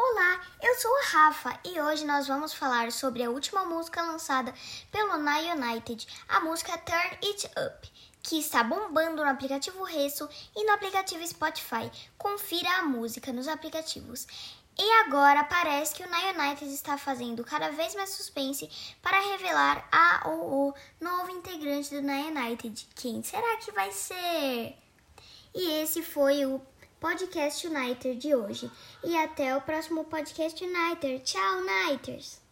Olá, eu sou a Rafa e hoje nós vamos falar sobre a última música lançada pelo Na United, a música Turn It Up, que está bombando no aplicativo Resso e no aplicativo Spotify. Confira a música nos aplicativos. E agora parece que o Na United está fazendo cada vez mais suspense para revelar a ou o novo integrante do Na United. Quem será que vai ser? E esse foi o Podcast Uniter de hoje. E até o próximo Podcast Uniter. Tchau, Niters!